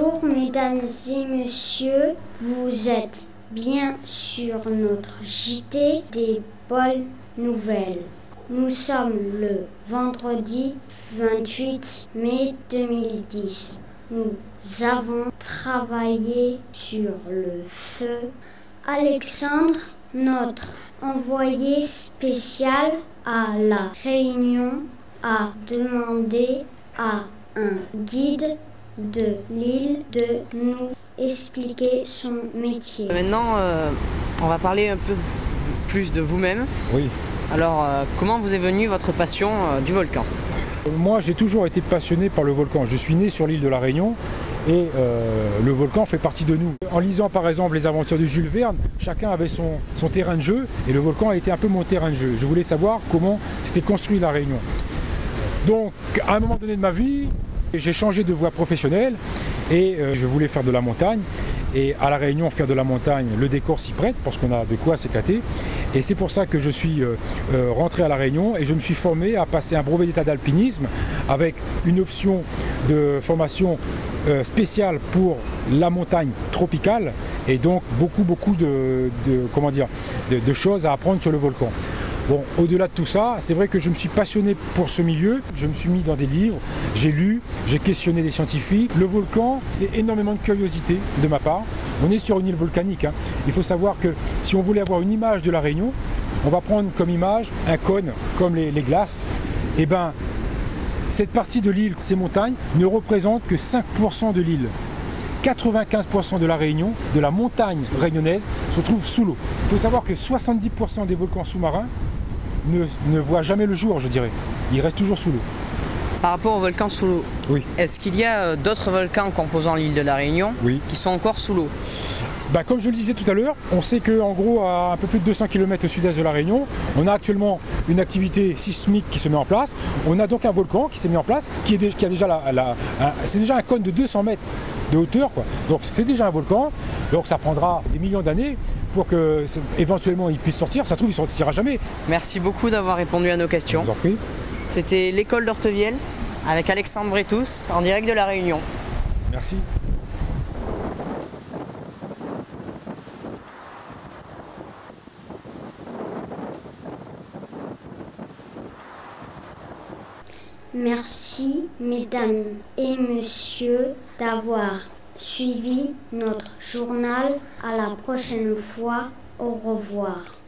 Bonjour mesdames et messieurs, vous êtes bien sur notre JT des bonnes nouvelles. Nous sommes le vendredi 28 mai 2010. Nous avons travaillé sur le feu. Alexandre, notre envoyé spécial à la Réunion, a demandé à un guide de l'île de nous expliquer son métier. Maintenant, euh, on va parler un peu plus de vous-même. Oui. Alors, euh, comment vous est venue votre passion euh, du volcan? Moi, j'ai toujours été passionné par le volcan. Je suis né sur l'île de la Réunion et le volcan fait partie de nous. En lisant par exemple les aventures de Jules Verne, chacun avait son, son terrain de jeu et le volcan a été un peu mon terrain de jeu. Je voulais savoir comment s'était construit la Réunion. Donc, à un moment donné de ma vie, j'ai changé de voie professionnelle et euh, je voulais faire de la montagne. Et à La Réunion, faire de la montagne, le décor s'y prête parce qu'on a de quoi s'éclater. Et c'est pour ça que je suis euh, euh, rentré à La Réunion et je me suis formé à passer un brevet d'état d'alpinisme avec une option de formation spéciale pour la montagne tropicale et donc beaucoup beaucoup de, comment dire, de choses à apprendre sur le volcan. Bon, au-delà de tout ça, c'est vrai que je me suis passionné pour ce milieu. Je me suis mis dans des livres, j'ai lu, j'ai questionné des scientifiques. Le volcan, c'est énormément de curiosité de ma part. On est sur une île volcanique. Hein. Il faut savoir que si on voulait avoir une image de la Réunion, on va prendre comme image un cône comme les, glaces. Et eh ben, cette partie de l'île, ces montagnes, ne représentent que 5% de l'île. 95% de la Réunion, de la montagne réunionnaise, se trouve sous l'eau. Il faut savoir que 70% des volcans sous-marins ne, voit jamais le jour, je dirais. Il reste toujours sous l'eau. Par rapport au volcan sous l'eau, oui. est-ce qu'il y a euh, d'autres volcans composant l'île de la Réunion oui. qui sont encore sous l'eau? Bah, comme je le disais tout à l'heure, on sait qu'en gros, à un peu plus de 200 km au sud-est de la Réunion, on a actuellement une activité sismique qui se met en place. On a donc un volcan qui s'est mis en place, qui, est, qui a déjà la, c'est déjà un cône de 200 mètres de hauteur. Quoi. Donc c'est déjà un volcan. Donc ça prendra des millions d'années pour que éventuellement il puisse sortir. Ça se trouve, il ne sortira jamais. Merci beaucoup d'avoir répondu à nos questions. Je vous en prie. C'était l'école d'Ortevielle avec Alexandre Bretous en direct de La Réunion. Merci. Merci, mesdames et messieurs, d'avoir suivi notre journal. À la prochaine fois. Au revoir.